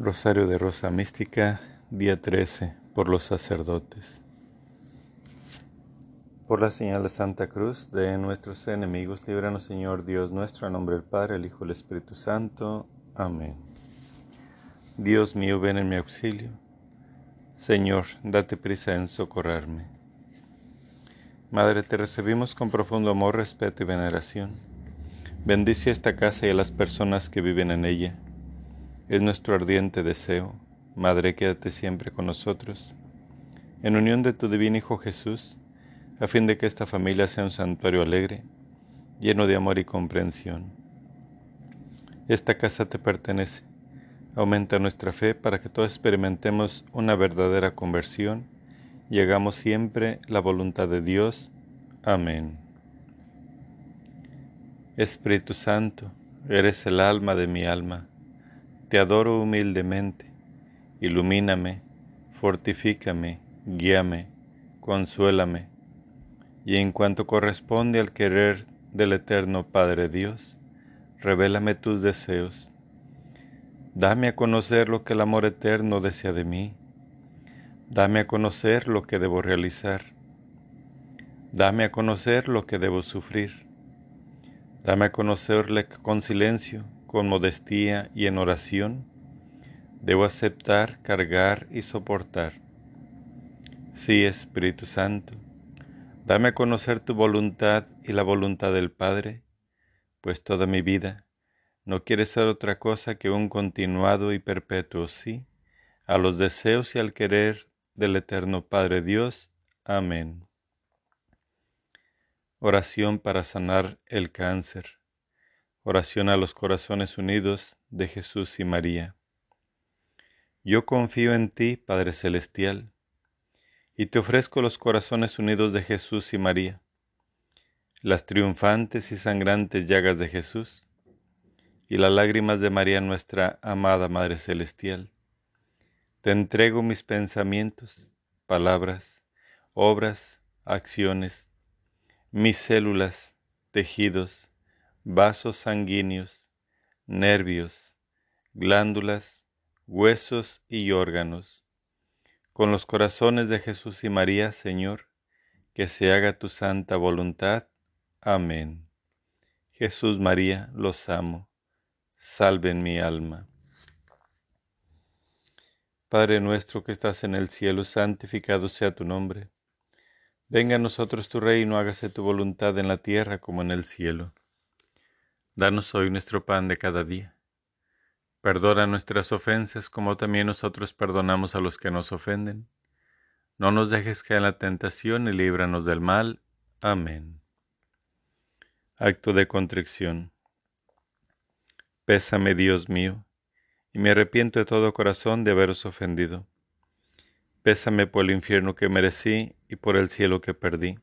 Rosario de Rosa Mística, día 13, por los sacerdotes. Por la señal de Santa Cruz de nuestros enemigos, líbranos Señor Dios nuestro, en nombre del Padre, el Hijo y el Espíritu Santo. Amén. Dios mío, ven en mi auxilio. Señor, date prisa en socorrerme. Madre, te recibimos con profundo amor, respeto y veneración. Bendice esta casa y a las personas que viven en ella es nuestro ardiente deseo. Madre, quédate siempre con nosotros, en unión de tu divino Hijo Jesús, a fin de que esta familia sea un santuario alegre, lleno de amor y comprensión. Esta casa te pertenece. Aumenta nuestra fe para que todos experimentemos una verdadera conversión y hagamos siempre la voluntad de Dios. Amén. Espíritu Santo, eres el alma de mi alma te adoro humildemente. Ilumíname, fortifícame, guíame, consuélame. Y en cuanto corresponde al querer del eterno Padre Dios, revélame tus deseos. Dame a conocer lo que el amor eterno desea de mí. Dame a conocer lo que debo realizar. Dame a conocer lo que debo sufrir. Dame a conocerle con silencio con modestia y en oración, debo aceptar, cargar y soportar. Sí, Espíritu Santo, dame a conocer tu voluntad y la voluntad del Padre, pues toda mi vida no quiere ser otra cosa que un continuado y perpetuo sí a los deseos y al querer del eterno Padre Dios. Amén. Oración para sanar el cáncer. Oración a los corazones unidos de Jesús y María. Yo confío en ti, Padre Celestial, y te ofrezco los corazones unidos de Jesús y María, las triunfantes y sangrantes llagas de Jesús, y las lágrimas de María nuestra amada Madre Celestial. Te entrego mis pensamientos, palabras, obras, acciones, mis células, tejidos, vasos sanguíneos, nervios, glándulas, huesos y órganos. Con los corazones de Jesús y María, Señor, que se haga tu santa voluntad. Amén. Jesús María, los amo. Salven mi alma. Padre nuestro que estás en el cielo, santificado sea tu nombre. Venga a nosotros tu reino, hágase tu voluntad en la tierra como en el cielo. Danos hoy nuestro pan de cada día. Perdona nuestras ofensas como también nosotros perdonamos a los que nos ofenden. No nos dejes caer en la tentación y líbranos del mal. Amén. Acto de contrición. Pésame, Dios mío, y me arrepiento de todo corazón de haberos ofendido. Pésame por el infierno que merecí y por el cielo que perdí.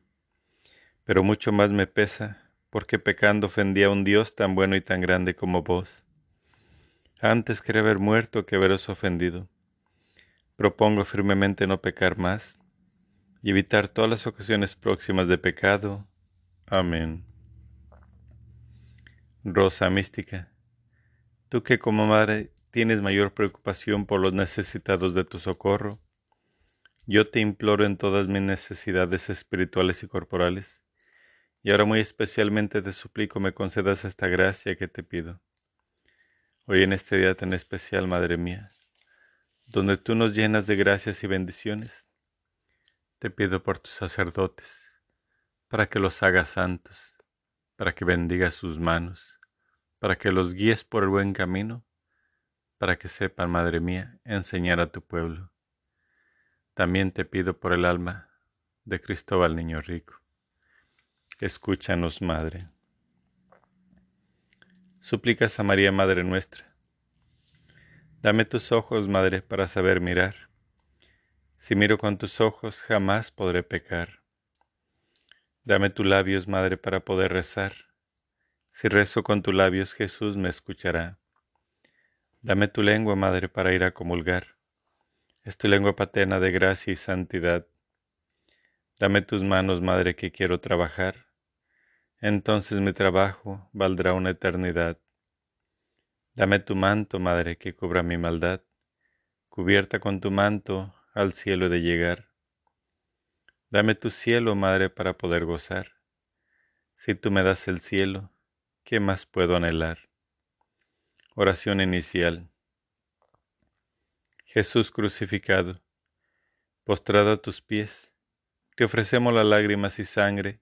Pero mucho más me pesa porque pecando ofendí a un Dios tan bueno y tan grande como vos. Antes quería haber muerto que haberos ofendido. Propongo firmemente no pecar más y evitar todas las ocasiones próximas de pecado. Amén. Rosa mística, tú que como madre tienes mayor preocupación por los necesitados de tu socorro, yo te imploro en todas mis necesidades espirituales y corporales y ahora muy especialmente te suplico me concedas esta gracia que te pido. Hoy en este día tan especial, Madre mía, donde tú nos llenas de gracias y bendiciones, te pido por tus sacerdotes, para que los hagas santos, para que bendigas sus manos, para que los guíes por el buen camino, para que sepan, Madre mía, enseñar a tu pueblo. También te pido por el alma de Cristóbal Niño Rico Escúchanos, Madre. Súplicas a María, Madre nuestra. Dame tus ojos, Madre, para saber mirar. Si miro con tus ojos, jamás podré pecar. Dame tus labios, Madre, para poder rezar. Si rezo con tus labios, Jesús me escuchará. Dame tu lengua, Madre, para ir a comulgar. Es tu lengua paterna de gracia y santidad. Dame tus manos, Madre, que quiero trabajar entonces mi trabajo valdrá una eternidad. Dame tu manto, Madre, que cubra mi maldad, cubierta con tu manto, al cielo de llegar. Dame tu cielo, Madre, para poder gozar. Si tú me das el cielo, ¿qué más puedo anhelar? Oración inicial. Jesús crucificado, postrado a tus pies, te ofrecemos las lágrimas y sangre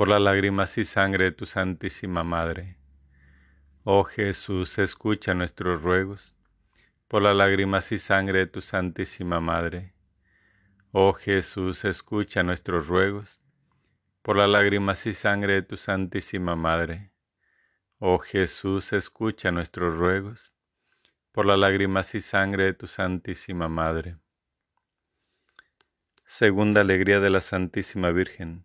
por las lágrimas y sangre de tu Santísima Madre. Oh Jesús, escucha nuestros ruegos por las lágrimas y sangre de tu Santísima Madre. Oh Jesús, escucha nuestros ruegos por las lágrimas y sangre de tu Santísima Madre. Oh Jesús, escucha nuestros ruegos por las lágrimas y sangre de tu Santísima Madre. Segunda alegría de la Santísima Virgen.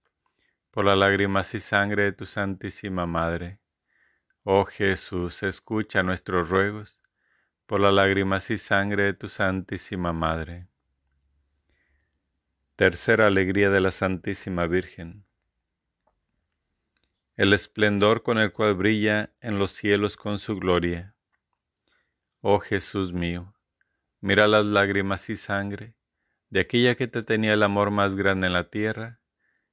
por las lágrimas y sangre de tu Santísima Madre. Oh Jesús, escucha nuestros ruegos por las lágrimas y sangre de tu Santísima Madre. Tercera alegría de la Santísima Virgen. El esplendor con el cual brilla en los cielos con su gloria. Oh Jesús mío, mira las lágrimas y sangre de aquella que te tenía el amor más grande en la tierra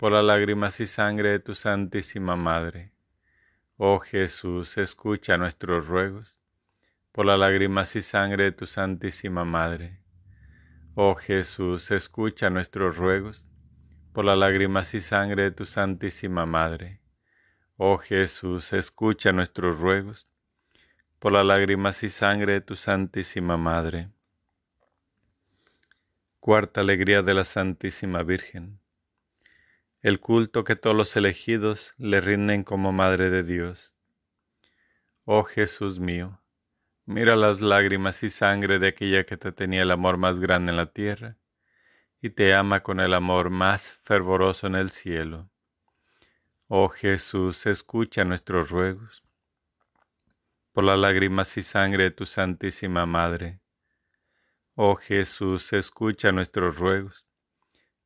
por las lágrimas y sangre de tu Santísima Madre. Oh Jesús, escucha nuestros ruegos por las lágrimas y sangre de tu Santísima Madre. Oh Jesús, escucha nuestros ruegos por las lágrimas y sangre de tu Santísima Madre. Oh Jesús, escucha nuestros ruegos por las lágrimas y sangre de tu Santísima Madre. Cuarta alegría de la Santísima Virgen. El culto que todos los elegidos le rinden como Madre de Dios. Oh Jesús mío, Mira las lágrimas y sangre de aquella que te tenía el amor más grande en la tierra y te ama con el amor más fervoroso en el cielo. Oh Jesús, escucha nuestros ruegos por las lágrimas y sangre de tu Santísima Madre. Oh Jesús, escucha nuestros ruegos,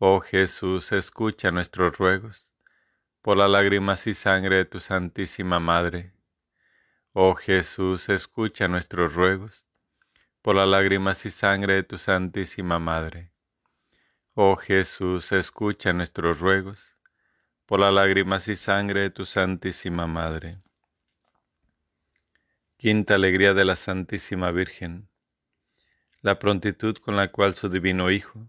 Oh Jesús, escucha nuestros ruegos, por las lágrimas y sangre de tu Santísima Madre. Oh Jesús, escucha nuestros ruegos, por las lágrimas y sangre de tu Santísima Madre. Oh Jesús, escucha nuestros ruegos, por las lágrimas y sangre de tu Santísima Madre. Quinta alegría de la Santísima Virgen. La prontitud con la cual su divino Hijo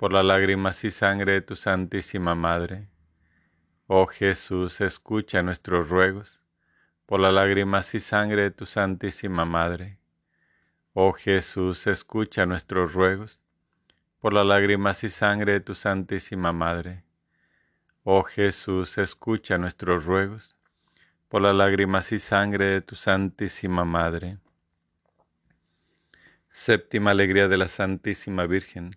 por las lágrimas y sangre de tu Santísima Madre. Oh Jesús, escucha nuestros ruegos, por las lágrimas y sangre de tu Santísima Madre. Oh Jesús, escucha nuestros ruegos, por las lágrimas y sangre de tu Santísima Madre. Oh Jesús, escucha nuestros ruegos, por las lágrimas y sangre de tu Santísima Madre. Séptima alegría de la Santísima Virgen.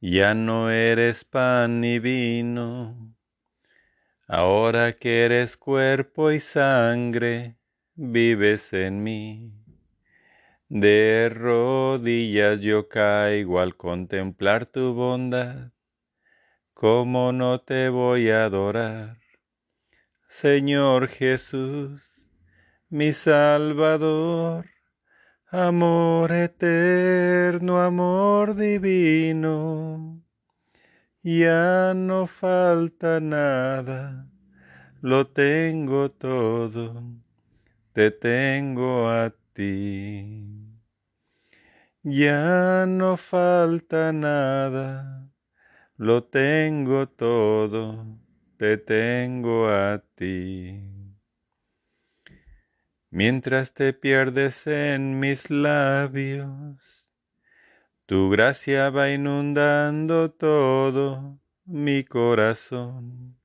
Ya no eres pan ni vino, ahora que eres cuerpo y sangre, vives en mí. De rodillas yo caigo al contemplar tu bondad, ¿cómo no te voy a adorar? Señor Jesús, mi Salvador, amor eterno, amor divino, ya no falta nada, lo tengo todo, te tengo a ti. Ya no falta nada, lo tengo todo. Te tengo a ti. Mientras te pierdes en mis labios, tu gracia va inundando todo mi corazón.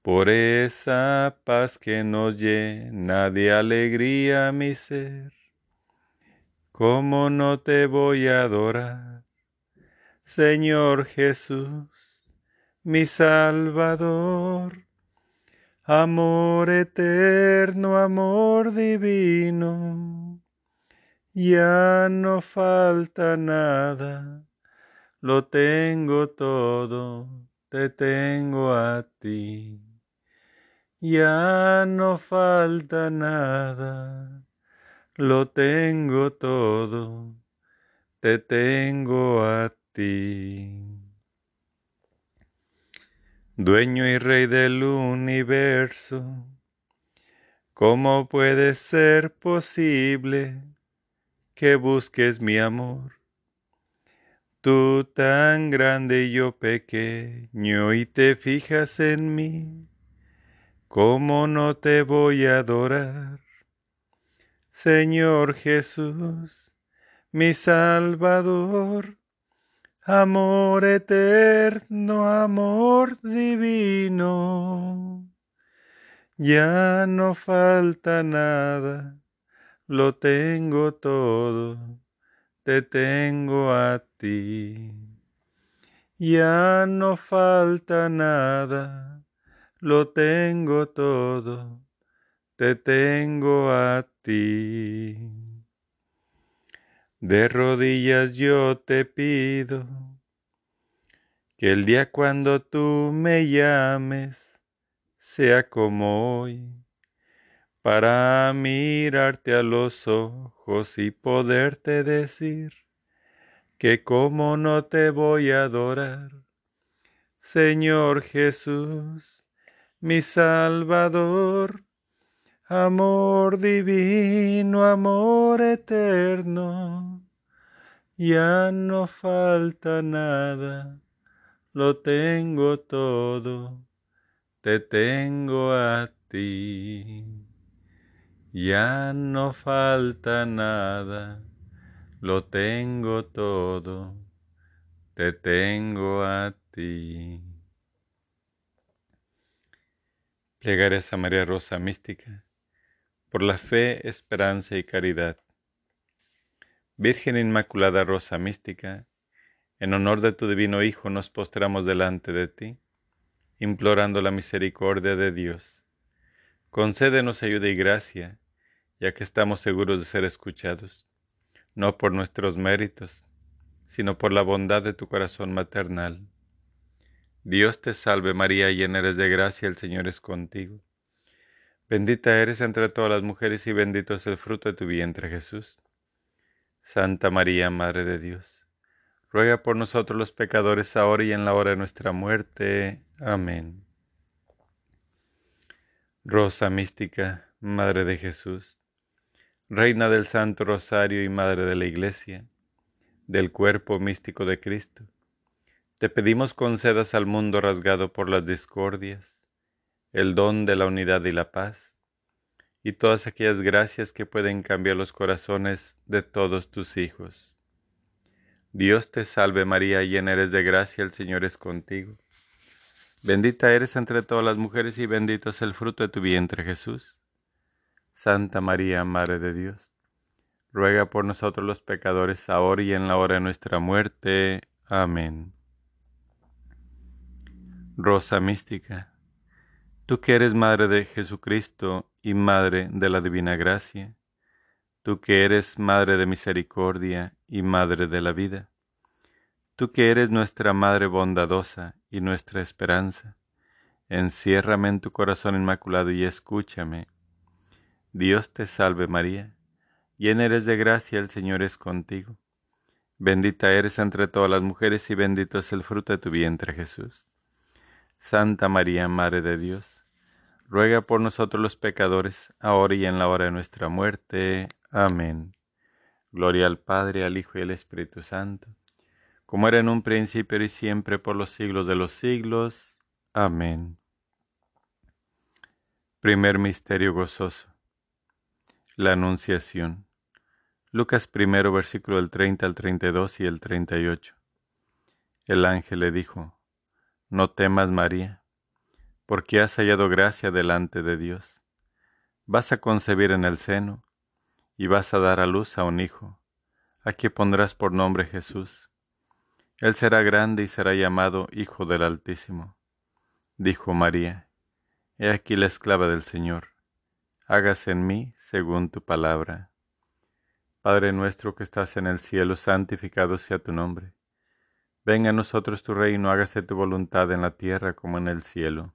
Por esa paz que nos llena de alegría mi ser, ¿cómo no te voy a adorar, Señor Jesús? mi Salvador. Amor eterno, amor divino, ya no falta nada, lo tengo todo, te tengo a ti. Ya no falta nada, lo tengo todo, te tengo a ti dueño y rey del universo, ¿cómo puede ser posible que busques mi amor? Tú tan grande y yo pequeño y te fijas en mí, ¿cómo no te voy a adorar? Señor Jesús, mi Salvador, Amor eterno, amor divino, ya no falta nada, lo tengo todo, te tengo a ti. Ya no falta nada, lo tengo todo, te tengo a ti. De rodillas yo te pido que el día cuando tú me llames sea como hoy, para mirarte a los ojos y poderte decir que como no te voy a adorar, Señor Jesús, mi Salvador, Amor divino, amor eterno, ya no falta nada, lo tengo todo, te tengo a ti. Ya no falta nada, lo tengo todo, te tengo a ti. Plegares a María Rosa Mística por la fe, esperanza y caridad. Virgen Inmaculada Rosa Mística, en honor de tu divino Hijo nos postramos delante de ti, implorando la misericordia de Dios. Concédenos ayuda y gracia, ya que estamos seguros de ser escuchados, no por nuestros méritos, sino por la bondad de tu corazón maternal. Dios te salve María, llena eres de gracia, el Señor es contigo. Bendita eres entre todas las mujeres y bendito es el fruto de tu vientre Jesús. Santa María, Madre de Dios, ruega por nosotros los pecadores ahora y en la hora de nuestra muerte. Amén. Rosa mística, Madre de Jesús, Reina del Santo Rosario y Madre de la Iglesia, del cuerpo místico de Cristo, te pedimos concedas al mundo rasgado por las discordias el don de la unidad y la paz, y todas aquellas gracias que pueden cambiar los corazones de todos tus hijos. Dios te salve María, llena eres de gracia, el Señor es contigo. Bendita eres entre todas las mujeres y bendito es el fruto de tu vientre Jesús. Santa María, Madre de Dios, ruega por nosotros los pecadores, ahora y en la hora de nuestra muerte. Amén. Rosa mística, tú que eres Madre de Jesucristo y Madre de la Divina Gracia, tú que eres Madre de Misericordia y Madre de la vida, Tú que eres nuestra Madre bondadosa y nuestra esperanza, enciérrame en tu corazón inmaculado y escúchame. Dios te salve María, llena eres de gracia, el Señor es contigo. Bendita eres entre todas las mujeres y bendito es el fruto de tu vientre Jesús. Santa María, Madre de Dios, ruega por nosotros los pecadores, ahora y en la hora de nuestra muerte. Amén. Gloria al Padre, al Hijo y al Espíritu Santo como era en un principio y siempre por los siglos de los siglos. Amén. Primer misterio gozoso. La Anunciación. Lucas primero versículo del 30 al 32 y el 38. El ángel le dijo, No temas María, porque has hallado gracia delante de Dios. Vas a concebir en el seno, y vas a dar a luz a un hijo, a quien pondrás por nombre Jesús él será grande y será llamado Hijo del Altísimo. Dijo María, He aquí la esclava del Señor, hágase en mí según tu palabra. Padre nuestro que estás en el cielo, santificado sea tu nombre. Venga a nosotros tu reino, hágase tu voluntad en la tierra como en el cielo.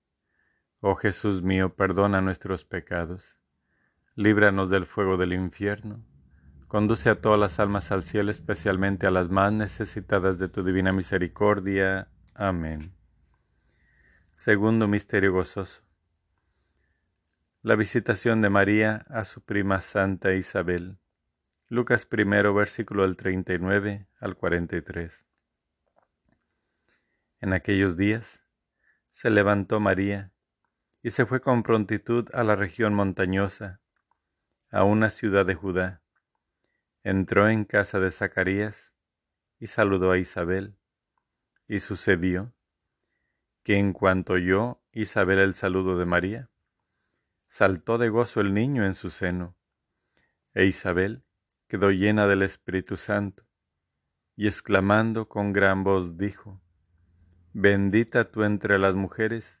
Oh Jesús mío, perdona nuestros pecados, líbranos del fuego del infierno, conduce a todas las almas al cielo, especialmente a las más necesitadas de tu divina misericordia. Amén. Segundo misterio gozoso. La visitación de María a su prima Santa Isabel. Lucas primero, versículo del 39 al 43. En aquellos días se levantó María y se fue con prontitud a la región montañosa, a una ciudad de Judá. Entró en casa de Zacarías y saludó a Isabel. Y sucedió que en cuanto oyó Isabel el saludo de María, saltó de gozo el niño en su seno, e Isabel quedó llena del Espíritu Santo, y exclamando con gran voz dijo, Bendita tú entre las mujeres,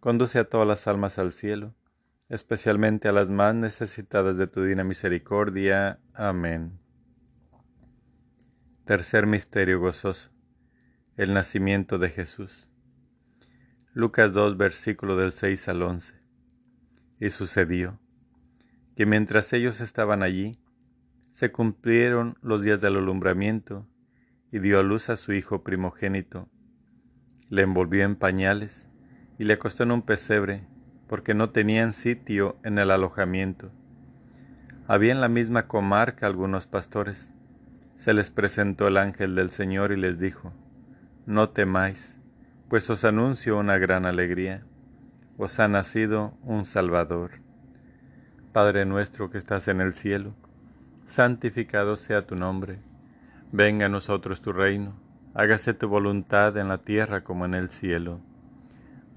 Conduce a todas las almas al cielo, especialmente a las más necesitadas de tu divina misericordia. Amén. Tercer misterio gozoso. El nacimiento de Jesús. Lucas 2, versículo del 6 al 11. Y sucedió que mientras ellos estaban allí, se cumplieron los días del alumbramiento y dio a luz a su hijo primogénito. Le envolvió en pañales y le acostó en un pesebre porque no tenían sitio en el alojamiento. Había en la misma comarca algunos pastores. Se les presentó el ángel del Señor y les dijo, No temáis, pues os anuncio una gran alegría. Os ha nacido un Salvador. Padre nuestro que estás en el cielo, santificado sea tu nombre. Venga a nosotros tu reino, hágase tu voluntad en la tierra como en el cielo.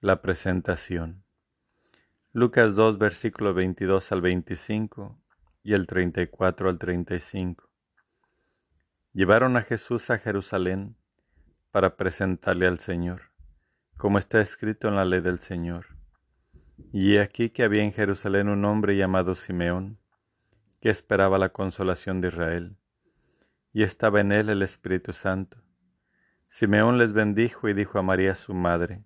la presentación. Lucas 2, versículo 22 al 25 y el 34 al 35. Llevaron a Jesús a Jerusalén para presentarle al Señor, como está escrito en la ley del Señor. Y aquí que había en Jerusalén un hombre llamado Simeón, que esperaba la consolación de Israel, y estaba en él el Espíritu Santo. Simeón les bendijo y dijo a María su madre,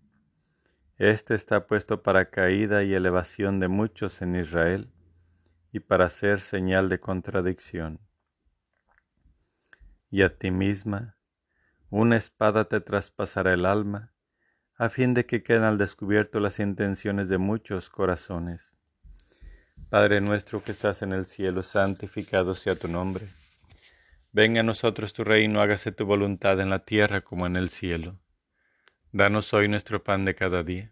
este está puesto para caída y elevación de muchos en Israel y para ser señal de contradicción. Y a ti misma, una espada te traspasará el alma, a fin de que queden al descubierto las intenciones de muchos corazones. Padre nuestro que estás en el cielo, santificado sea tu nombre. Venga a nosotros tu reino, hágase tu voluntad en la tierra como en el cielo. Danos hoy nuestro pan de cada día.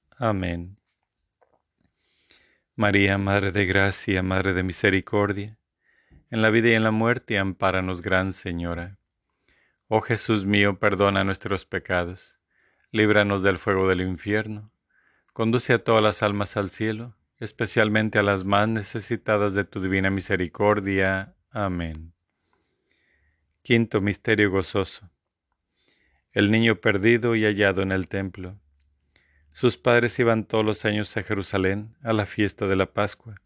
Amén. María, Madre de Gracia, Madre de Misericordia, en la vida y en la muerte, ampáranos, Gran Señora. Oh Jesús mío, perdona nuestros pecados, líbranos del fuego del infierno, conduce a todas las almas al cielo, especialmente a las más necesitadas de tu divina misericordia. Amén. Quinto Misterio Gozoso. El niño perdido y hallado en el templo. Sus padres iban todos los años a Jerusalén a la fiesta de la Pascua.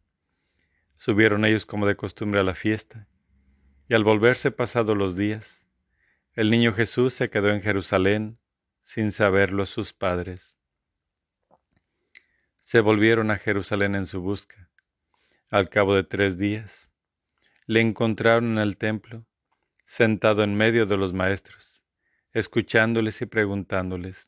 Subieron ellos como de costumbre a la fiesta, y al volverse pasados los días, el niño Jesús se quedó en Jerusalén sin saberlo sus padres. se volvieron a Jerusalén en su busca. Al cabo de tres días, le encontraron en el templo, sentado en medio de los maestros, escuchándoles y preguntándoles.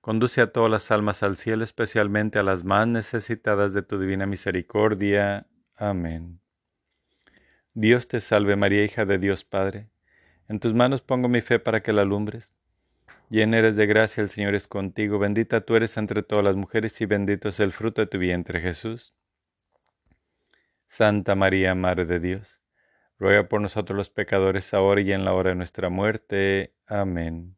Conduce a todas las almas al cielo, especialmente a las más necesitadas de tu divina misericordia. Amén. Dios te salve María, hija de Dios Padre. En tus manos pongo mi fe para que la alumbres. Llena eres de gracia, el Señor es contigo. Bendita tú eres entre todas las mujeres y bendito es el fruto de tu vientre, Jesús. Santa María, Madre de Dios, ruega por nosotros los pecadores ahora y en la hora de nuestra muerte. Amén.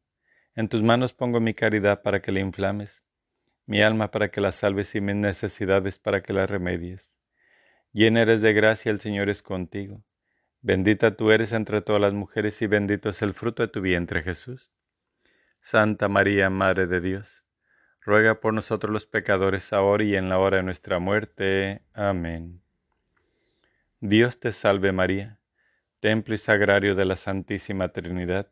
en tus manos pongo mi caridad para que la inflames, mi alma para que la salves y mis necesidades para que la remedies. Llena eres de gracia, el Señor es contigo. Bendita tú eres entre todas las mujeres y bendito es el fruto de tu vientre Jesús. Santa María, Madre de Dios, ruega por nosotros los pecadores ahora y en la hora de nuestra muerte. Amén. Dios te salve María, templo y sagrario de la Santísima Trinidad,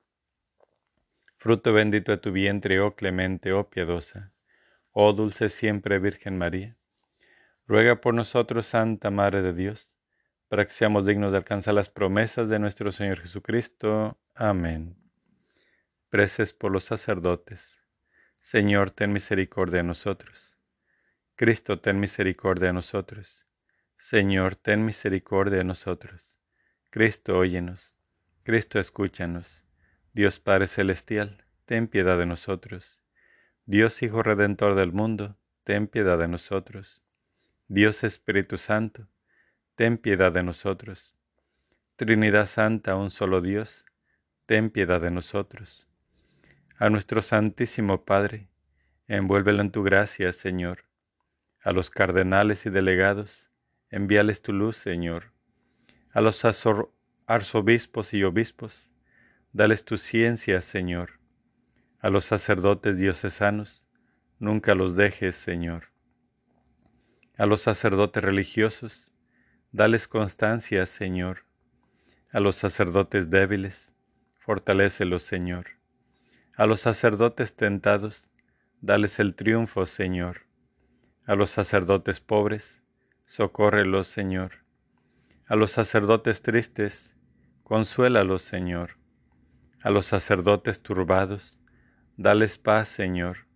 Fruto bendito de tu vientre, oh clemente, oh piadosa, oh dulce siempre Virgen María. Ruega por nosotros, Santa Madre de Dios, para que seamos dignos de alcanzar las promesas de nuestro Señor Jesucristo. Amén. Preces por los sacerdotes. Señor, ten misericordia de nosotros. Cristo, ten misericordia de nosotros. Señor, ten misericordia de nosotros. Cristo, óyenos. Cristo, escúchanos. Dios Padre Celestial, ten piedad de nosotros. Dios Hijo Redentor del mundo, ten piedad de nosotros. Dios Espíritu Santo, ten piedad de nosotros. Trinidad Santa, un solo Dios, ten piedad de nosotros. A nuestro Santísimo Padre, envuélvelo en tu gracia, Señor a los cardenales y delegados, envíales tu luz, Señor. A los arzobispos y obispos, dales tu ciencia, Señor. A los sacerdotes diocesanos, nunca los dejes, Señor. A los sacerdotes religiosos, dales constancia, Señor. A los sacerdotes débiles, fortalécelos, Señor. A los sacerdotes tentados, dales el triunfo, Señor a los sacerdotes pobres, socórrelos, Señor. A los sacerdotes tristes, consuélalos, Señor. A los sacerdotes turbados, dales paz, Señor.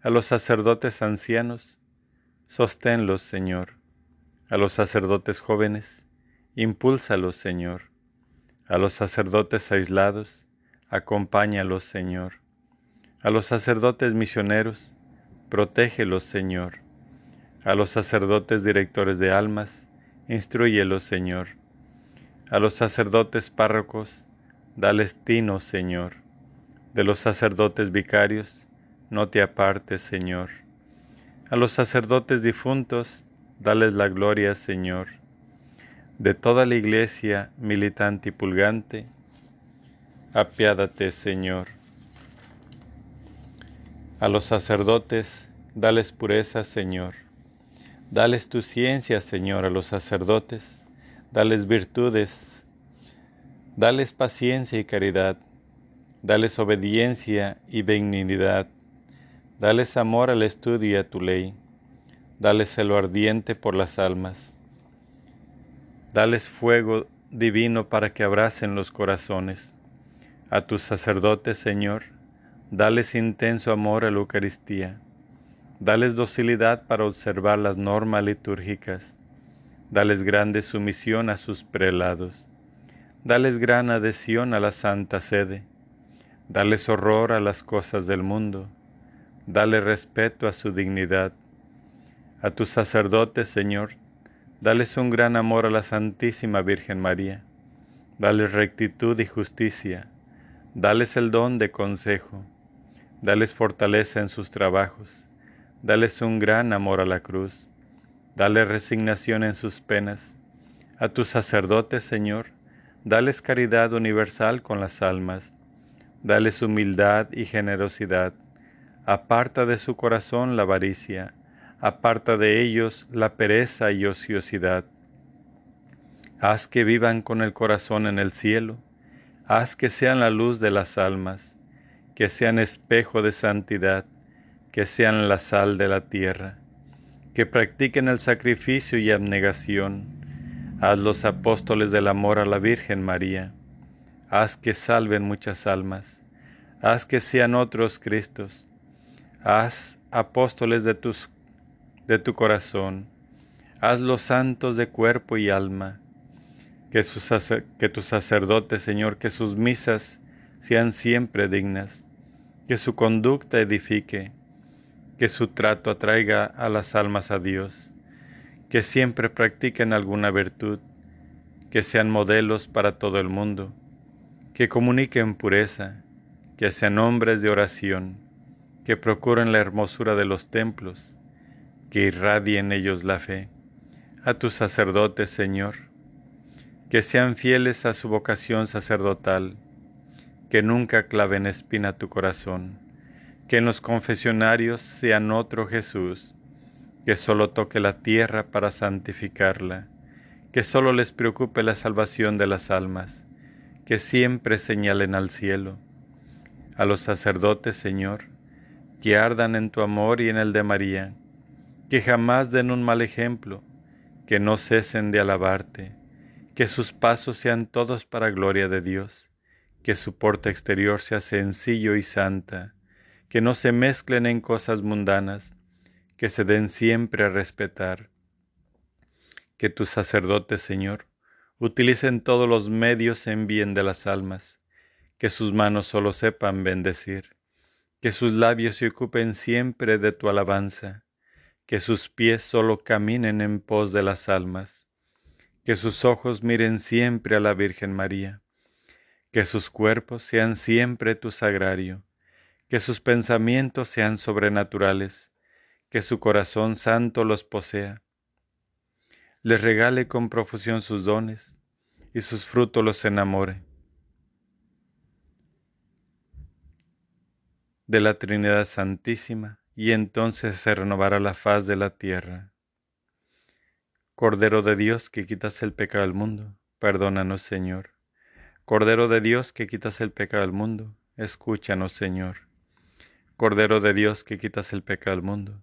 A los sacerdotes ancianos, sosténlos, Señor. A los sacerdotes jóvenes, impúlsalos, Señor. A los sacerdotes aislados, acompáñalos, Señor. A los sacerdotes misioneros, protégelos, Señor. A los sacerdotes directores de almas, instruyelos, Señor. A los sacerdotes párrocos, dales tino, Señor. De los sacerdotes vicarios, no te apartes, Señor. A los sacerdotes difuntos, dales la gloria, Señor. De toda la iglesia militante y pulgante, apiádate, Señor. A los sacerdotes, dales pureza, Señor. Dales tu ciencia, Señor, a los sacerdotes. Dales virtudes. Dales paciencia y caridad. Dales obediencia y benignidad. Dales amor al estudio y a tu ley. Dales celo ardiente por las almas. Dales fuego divino para que abracen los corazones. A tus sacerdotes, Señor, Dales intenso amor a la Eucaristía. Dales docilidad para observar las normas litúrgicas. Dales grande sumisión a sus prelados. Dales gran adhesión a la Santa Sede. Dales horror a las cosas del mundo. Dale respeto a su dignidad. A tus sacerdotes, Señor, dales un gran amor a la Santísima Virgen María. Dales rectitud y justicia. Dales el don de consejo Dales fortaleza en sus trabajos, dales un gran amor a la cruz, dales resignación en sus penas. A tus sacerdotes, Señor, dales caridad universal con las almas, dales humildad y generosidad. Aparta de su corazón la avaricia, aparta de ellos la pereza y ociosidad. Haz que vivan con el corazón en el cielo, haz que sean la luz de las almas que sean espejo de santidad, que sean la sal de la tierra, que practiquen el sacrificio y abnegación. Haz los apóstoles del amor a la Virgen María. Haz que salven muchas almas. Haz que sean otros Cristos. Haz apóstoles de, tus, de tu corazón. Hazlos santos de cuerpo y alma. Que, que tus sacerdotes, Señor, que sus misas sean siempre dignas. Que su conducta edifique. Que su trato atraiga a las almas a Dios. Que siempre practiquen alguna virtud. Que sean modelos para todo el mundo. Que comuniquen pureza que sean hombres de oración, que procuren la hermosura de los templos, que irradien ellos la fe. A tus sacerdotes, Señor, que sean fieles a su vocación sacerdotal, que nunca claven espina tu corazón, que en los confesionarios sean otro Jesús, que solo toque la tierra para santificarla, que solo les preocupe la salvación de las almas, que siempre señalen al cielo, a los sacerdotes, Señor, que ardan en tu amor y en el de María, que jamás den un mal ejemplo, que no cesen de alabarte, que sus pasos sean todos para gloria de Dios, que su porte exterior sea sencillo y santa, que no se mezclen en cosas mundanas, que se den siempre a respetar. Que tus sacerdotes, Señor, utilicen todos los medios en bien de las almas, que sus manos solo sepan bendecir, que sus labios se ocupen siempre de tu alabanza, que sus pies solo caminen en pos de las almas, que sus ojos miren siempre a la Virgen María, que sus cuerpos sean siempre tu sagrario, que sus pensamientos sean sobrenaturales, que su corazón santo los posea, les regale con profusión sus dones y sus frutos los enamore de la Trinidad Santísima, y entonces se renovará la faz de la tierra. Cordero de Dios que quitas el pecado del mundo, perdónanos Señor. Cordero de Dios que quitas el pecado del mundo, escúchanos Señor. Cordero de Dios que quitas el pecado del mundo,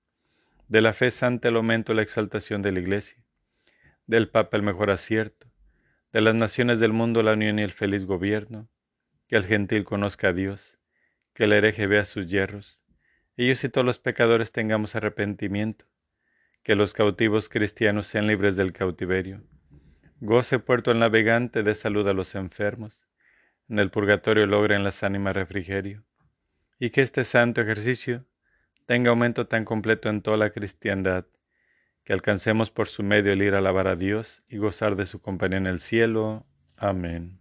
de la fe santa el aumento, la exaltación de la Iglesia, del Papa el mejor acierto, de las naciones del mundo la unión y el feliz gobierno, que el gentil conozca a Dios, que el hereje vea sus hierros, ellos y todos los pecadores tengamos arrepentimiento, que los cautivos cristianos sean libres del cautiverio. Goce puerto el navegante de salud a los enfermos, en el purgatorio logren las ánimas refrigerio, y que este santo ejercicio tenga aumento tan completo en toda la cristiandad, que alcancemos por su medio el ir a alabar a Dios y gozar de su compañía en el cielo. Amén.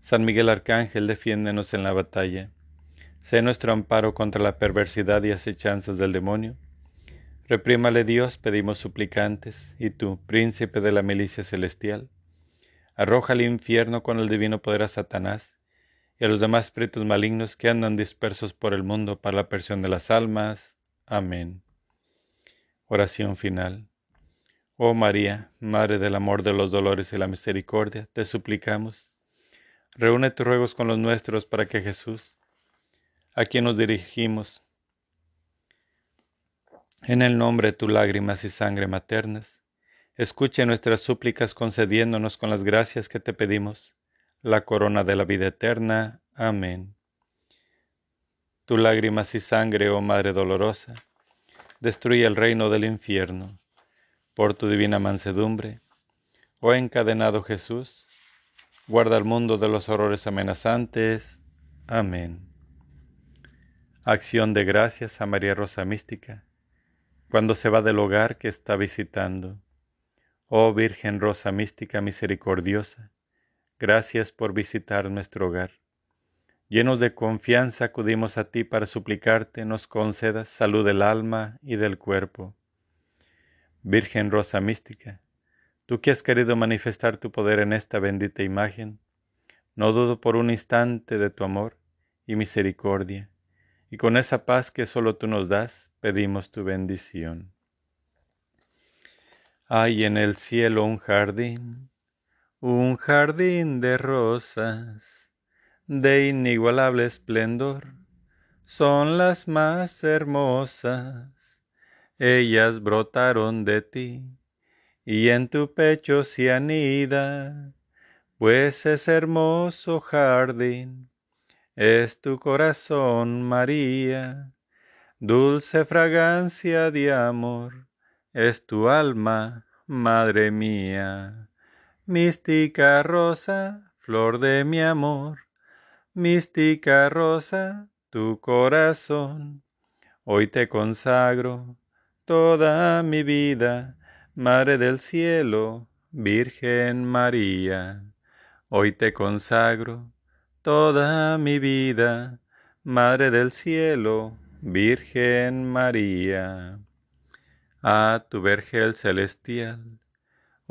San Miguel Arcángel, defiéndenos en la batalla Sé nuestro amparo contra la perversidad y acechanzas del demonio. Reprímale Dios, pedimos suplicantes, y tú, príncipe de la milicia celestial, arroja al infierno con el divino poder a Satanás y a los demás espíritus malignos que andan dispersos por el mundo para la persión de las almas. Amén. Oración final. Oh María, Madre del amor, de los dolores y la misericordia, te suplicamos, reúne tus ruegos con los nuestros para que Jesús, a quien nos dirigimos. En el nombre de tu lágrimas y sangre maternas, escuche nuestras súplicas concediéndonos con las gracias que te pedimos la corona de la vida eterna. Amén. Tu lágrimas y sangre, oh Madre dolorosa, destruye el reino del infierno. Por tu divina mansedumbre, oh encadenado Jesús, guarda el mundo de los horrores amenazantes. Amén. Acción de gracias a María Rosa Mística, cuando se va del hogar que está visitando. Oh Virgen Rosa Mística misericordiosa, gracias por visitar nuestro hogar. Llenos de confianza acudimos a ti para suplicarte nos concedas salud del alma y del cuerpo. Virgen Rosa Mística, tú que has querido manifestar tu poder en esta bendita imagen, no dudo por un instante de tu amor y misericordia y con esa paz que solo tú nos das, pedimos tu bendición. Hay en el cielo un jardín, un jardín de rosas, de inigualable esplendor, son las más hermosas. Ellas brotaron de ti, y en tu pecho se anida, pues es hermoso jardín es tu corazón, María, dulce fragancia de amor, es tu alma, Madre mía. Mística rosa, flor de mi amor, mística rosa, tu corazón, hoy te consagro toda mi vida, Madre del cielo, Virgen María, hoy te consagro toda mi vida, Madre del Cielo, Virgen María. A tu vergel celestial,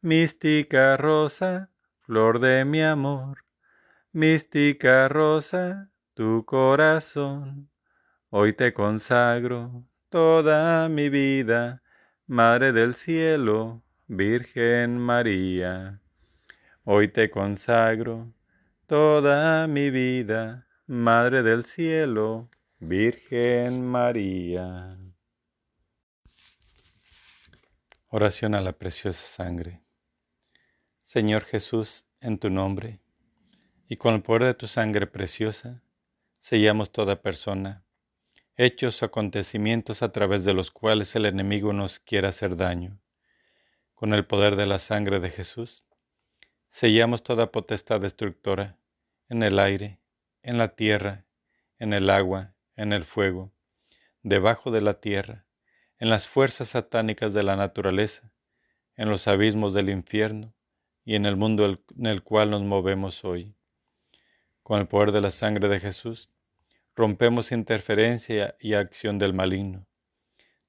Mística rosa, flor de mi amor, mística rosa, tu corazón, hoy te consagro toda mi vida, Madre del cielo, Virgen María. Hoy te consagro toda mi vida, Madre del Cielo, Virgen María. Oración a la preciosa sangre. Señor Jesús, en tu nombre, y con el poder de tu sangre preciosa, sellamos toda persona, hechos o acontecimientos a través de los cuales el enemigo nos quiera hacer daño. Con el poder de la sangre de Jesús, sellamos toda potestad destructora en el aire, en la tierra, en el agua, en el fuego, debajo de la tierra, en las fuerzas satánicas de la naturaleza, en los abismos del infierno y en el mundo en el cual nos movemos hoy. Con el poder de la sangre de Jesús, rompemos interferencia y acción del maligno.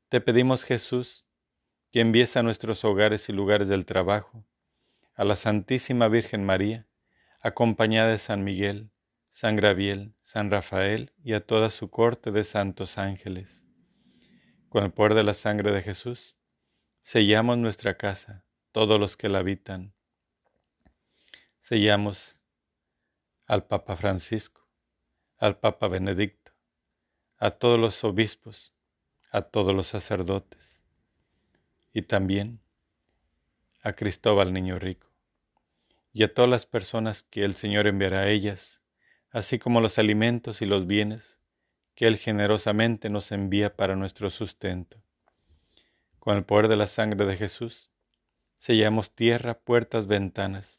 Te pedimos, Jesús, que envíes a nuestros hogares y lugares del trabajo, a la Santísima Virgen María, acompañada de San Miguel, San Graviel, San Rafael y a toda su corte de santos ángeles. Con el poder de la sangre de Jesús, sellamos nuestra casa, todos los que la habitan. Sellamos al Papa Francisco, al Papa Benedicto, a todos los obispos, a todos los sacerdotes y también a Cristóbal Niño Rico y a todas las personas que el Señor enviará a ellas, así como los alimentos y los bienes que Él generosamente nos envía para nuestro sustento. Con el poder de la sangre de Jesús, sellamos tierra, puertas, ventanas,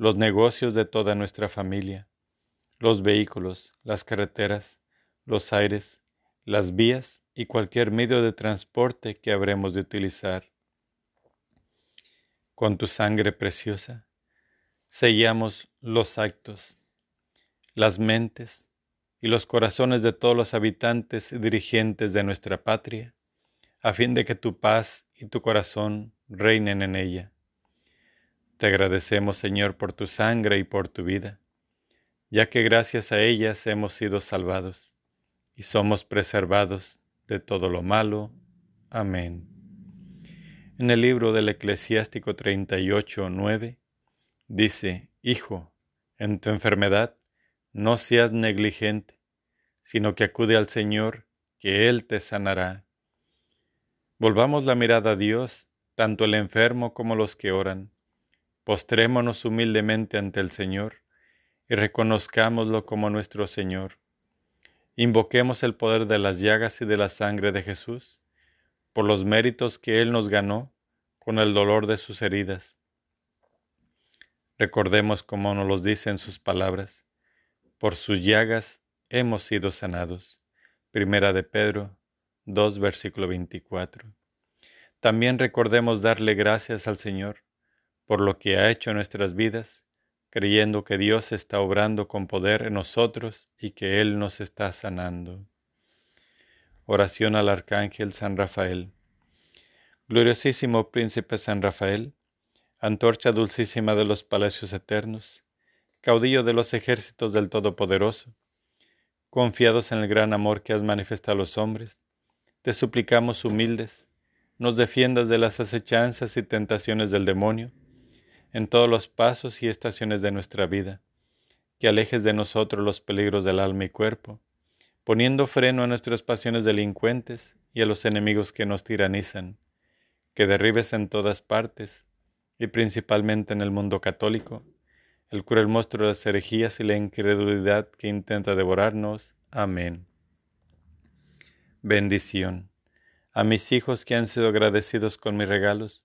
los negocios de toda nuestra familia, los vehículos, las carreteras, los aires, las vías y cualquier medio de transporte que habremos de utilizar. Con tu sangre preciosa, sellamos los actos, las mentes y los corazones de todos los habitantes y dirigentes de nuestra patria, a fin de que tu paz y tu corazón reinen en ella. Te agradecemos, Señor, por tu sangre y por tu vida, ya que gracias a ellas hemos sido salvados y somos preservados de todo lo malo. Amén. En el libro del Eclesiástico 38, 9, Dice, Hijo, en tu enfermedad no seas negligente, sino que acude al Señor, que Él te sanará. Volvamos la mirada a Dios, tanto el enfermo como los que oran. Postrémonos humildemente ante el Señor y reconozcámoslo como nuestro Señor. Invoquemos el poder de las llagas y de la sangre de Jesús, por los méritos que Él nos ganó con el dolor de sus heridas. Recordemos como nos los dice en sus palabras, por sus llagas hemos sido sanados. Primera de Pedro 2, versículo 24. También recordemos darle gracias al Señor por lo que ha hecho nuestras vidas, creyendo que Dios está obrando con poder en nosotros y que Él nos está sanando. Oración al Arcángel San Rafael. Gloriosísimo Príncipe San Rafael, antorcha dulcísima de los palacios eternos, caudillo de los ejércitos del Todopoderoso, confiados en el gran amor que has manifestado a los hombres, te suplicamos humildes, nos defiendas de las acechanzas y tentaciones del demonio, en todos los pasos y estaciones de nuestra vida, que alejes de nosotros los peligros del alma y cuerpo, poniendo freno a nuestras pasiones delincuentes y a los enemigos que nos tiranizan, que derribes en todas partes, y principalmente en el mundo católico, el cruel monstruo de las herejías y la incredulidad que intenta devorarnos. Amén. Bendición. A mis hijos que han sido agradecidos con mis regalos,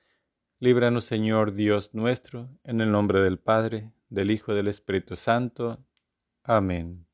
líbranos Señor Dios nuestro, en el nombre del Padre, del Hijo y del Espíritu Santo. Amén.